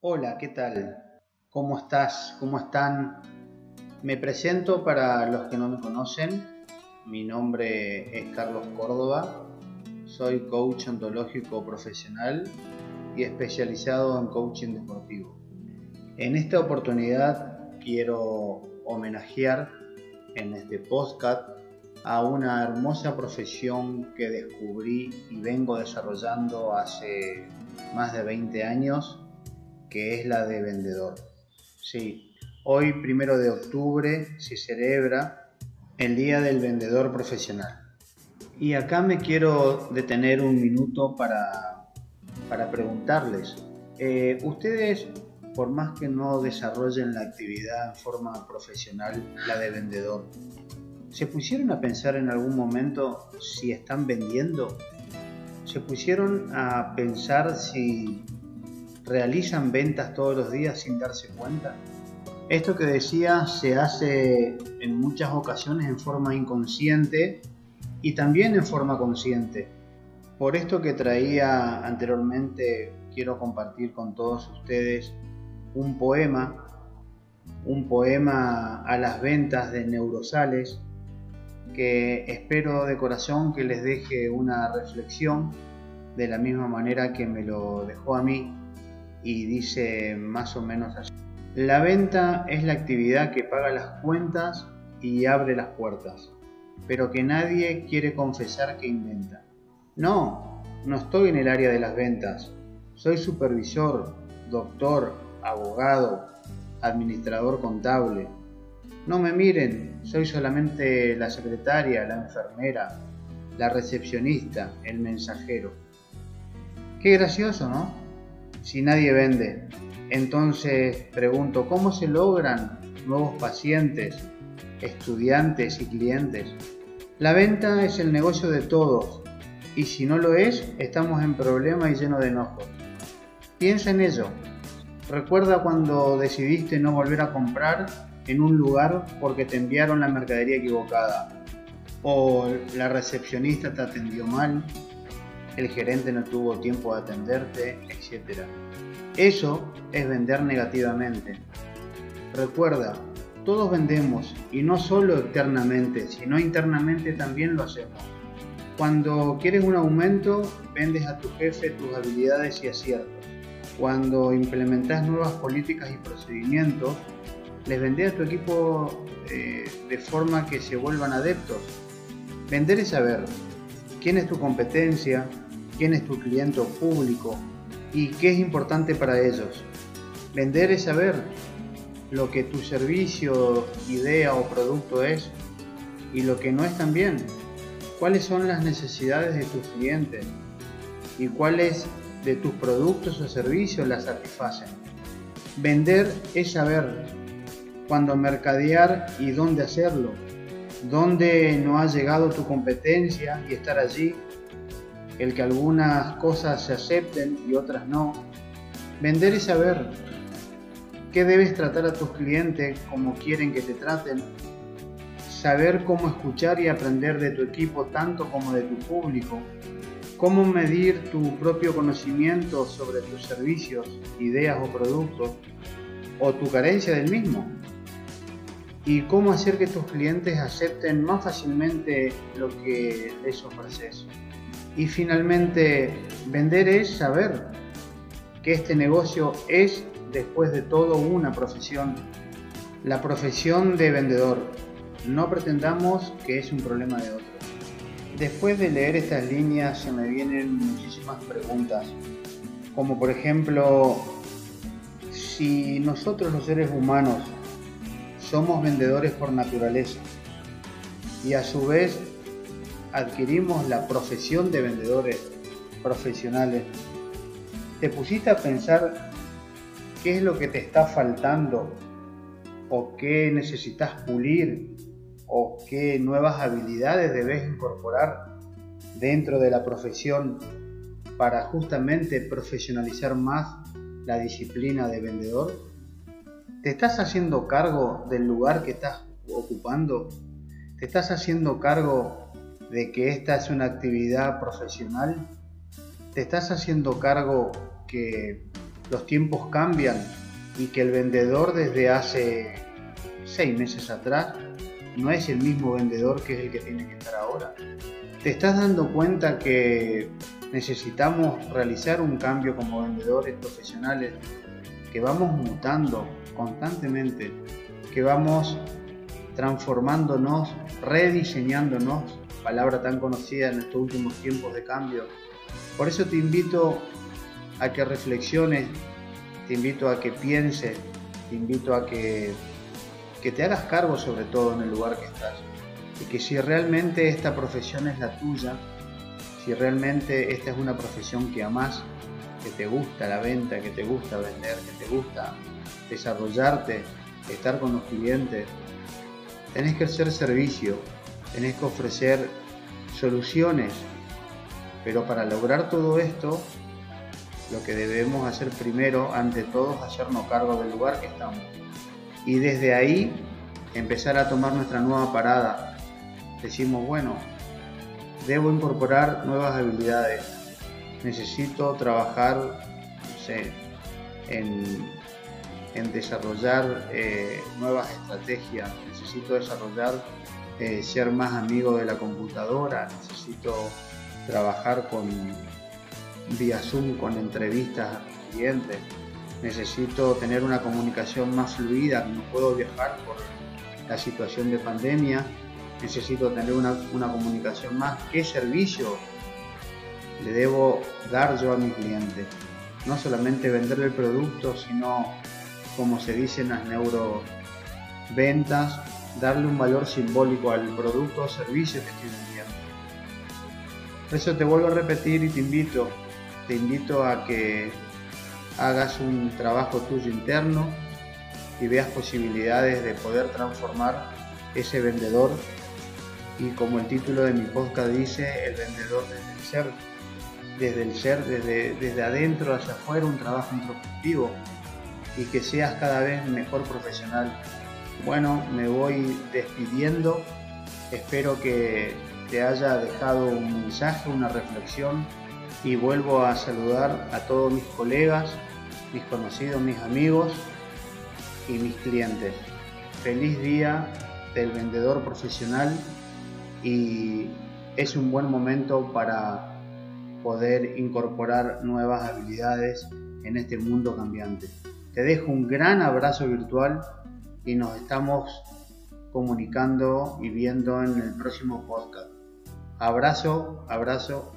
Hola, ¿qué tal? ¿Cómo estás? ¿Cómo están? Me presento para los que no me conocen. Mi nombre es Carlos Córdoba. Soy coach ontológico profesional y especializado en coaching deportivo. En esta oportunidad quiero homenajear en este podcast a una hermosa profesión que descubrí y vengo desarrollando hace más de 20 años, que es la de vendedor. Sí, hoy, primero de octubre, se celebra el Día del Vendedor Profesional. Y acá me quiero detener un minuto para, para preguntarles, eh, ustedes, por más que no desarrollen la actividad en forma profesional, la de vendedor, ¿Se pusieron a pensar en algún momento si están vendiendo? ¿Se pusieron a pensar si realizan ventas todos los días sin darse cuenta? Esto que decía se hace en muchas ocasiones en forma inconsciente y también en forma consciente. Por esto que traía anteriormente, quiero compartir con todos ustedes un poema, un poema a las ventas de Neurosales, que espero de corazón que les deje una reflexión de la misma manera que me lo dejó a mí y dice más o menos así. La venta es la actividad que paga las cuentas y abre las puertas, pero que nadie quiere confesar que inventa. No, no estoy en el área de las ventas. Soy supervisor, doctor, abogado, administrador contable, no me miren, soy solamente la secretaria, la enfermera, la recepcionista, el mensajero. Qué gracioso, ¿no? Si nadie vende. Entonces pregunto, ¿cómo se logran nuevos pacientes, estudiantes y clientes? La venta es el negocio de todos y si no lo es, estamos en problema y lleno de enojos. Piensa en ello. Recuerda cuando decidiste no volver a comprar en un lugar porque te enviaron la mercadería equivocada, o la recepcionista te atendió mal, el gerente no tuvo tiempo de atenderte, etc. Eso es vender negativamente. Recuerda, todos vendemos y no solo externamente, sino internamente también lo hacemos. Cuando quieres un aumento, vendes a tu jefe tus habilidades y aciertos. Cuando implementas nuevas políticas y procedimientos, les vendé a tu equipo eh, de forma que se vuelvan adeptos. Vender es saber quién es tu competencia, quién es tu cliente público y qué es importante para ellos. Vender es saber lo que tu servicio, idea o producto es y lo que no es también. Cuáles son las necesidades de tus clientes y cuáles de tus productos o servicios las satisfacen. Vender es saber cuando mercadear y dónde hacerlo, dónde no ha llegado tu competencia y estar allí, el que algunas cosas se acepten y otras no. Vender y saber qué debes tratar a tus clientes como quieren que te traten. Saber cómo escuchar y aprender de tu equipo tanto como de tu público. Cómo medir tu propio conocimiento sobre tus servicios, ideas o productos o tu carencia del mismo y cómo hacer que tus clientes acepten más fácilmente lo que les ofreces. Y finalmente, vender es saber que este negocio es, después de todo, una profesión. La profesión de vendedor. No pretendamos que es un problema de otro. Después de leer estas líneas se me vienen muchísimas preguntas, como por ejemplo, si nosotros los seres humanos somos vendedores por naturaleza y a su vez adquirimos la profesión de vendedores profesionales. ¿Te pusiste a pensar qué es lo que te está faltando o qué necesitas pulir o qué nuevas habilidades debes incorporar dentro de la profesión para justamente profesionalizar más la disciplina de vendedor? ¿Te estás haciendo cargo del lugar que estás ocupando? ¿Te estás haciendo cargo de que esta es una actividad profesional? ¿Te estás haciendo cargo que los tiempos cambian y que el vendedor desde hace seis meses atrás no es el mismo vendedor que es el que tiene que estar ahora. ¿Te estás dando cuenta que necesitamos realizar un cambio como vendedores profesionales, que vamos mutando constantemente, que vamos transformándonos, rediseñándonos, palabra tan conocida en estos últimos tiempos de cambio. Por eso te invito a que reflexiones, te invito a que pienses, te invito a que, que te hagas cargo sobre todo en el lugar que estás. Y que si realmente esta profesión es la tuya, si realmente esta es una profesión que amas, que te gusta la venta, que te gusta vender, que te gusta desarrollarte, estar con los clientes, tenés que hacer servicio, tenés que ofrecer soluciones, pero para lograr todo esto, lo que debemos hacer primero, ante todo, es hacernos cargo del lugar que estamos. Y desde ahí empezar a tomar nuestra nueva parada. Decimos, bueno, debo incorporar nuevas habilidades. Necesito trabajar, no sé, en desarrollar eh, nuevas estrategias, necesito desarrollar eh, ser más amigo de la computadora, necesito trabajar con vía Zoom con entrevistas a clientes, necesito tener una comunicación más fluida, no puedo viajar por la situación de pandemia, necesito tener una, una comunicación más. ¿Qué servicio le debo dar yo a mi cliente? No solamente vender el producto, sino como se dice en las neuroventas, darle un valor simbólico al producto o servicio que estoy vendiendo. Por eso te vuelvo a repetir y te invito, te invito a que hagas un trabajo tuyo interno y veas posibilidades de poder transformar ese vendedor y como el título de mi podcast dice, el vendedor desde el ser, desde el ser, desde, desde adentro hacia afuera, un trabajo introspectivo y que seas cada vez mejor profesional. Bueno, me voy despidiendo. Espero que te haya dejado un mensaje, una reflexión y vuelvo a saludar a todos mis colegas, mis conocidos, mis amigos y mis clientes. Feliz día del vendedor profesional y es un buen momento para poder incorporar nuevas habilidades en este mundo cambiante. Te dejo un gran abrazo virtual y nos estamos comunicando y viendo en el próximo podcast. Abrazo, abrazo,